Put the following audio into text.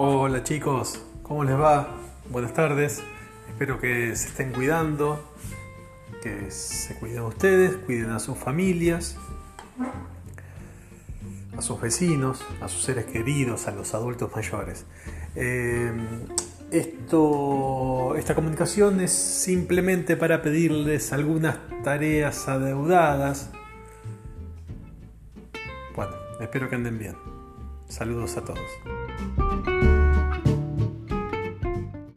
Hola chicos, ¿cómo les va? Buenas tardes, espero que se estén cuidando, que se cuiden ustedes, cuiden a sus familias, a sus vecinos, a sus seres queridos, a los adultos mayores. Eh, esto, esta comunicación es simplemente para pedirles algunas tareas adeudadas. Bueno, espero que anden bien. Saludos a todos.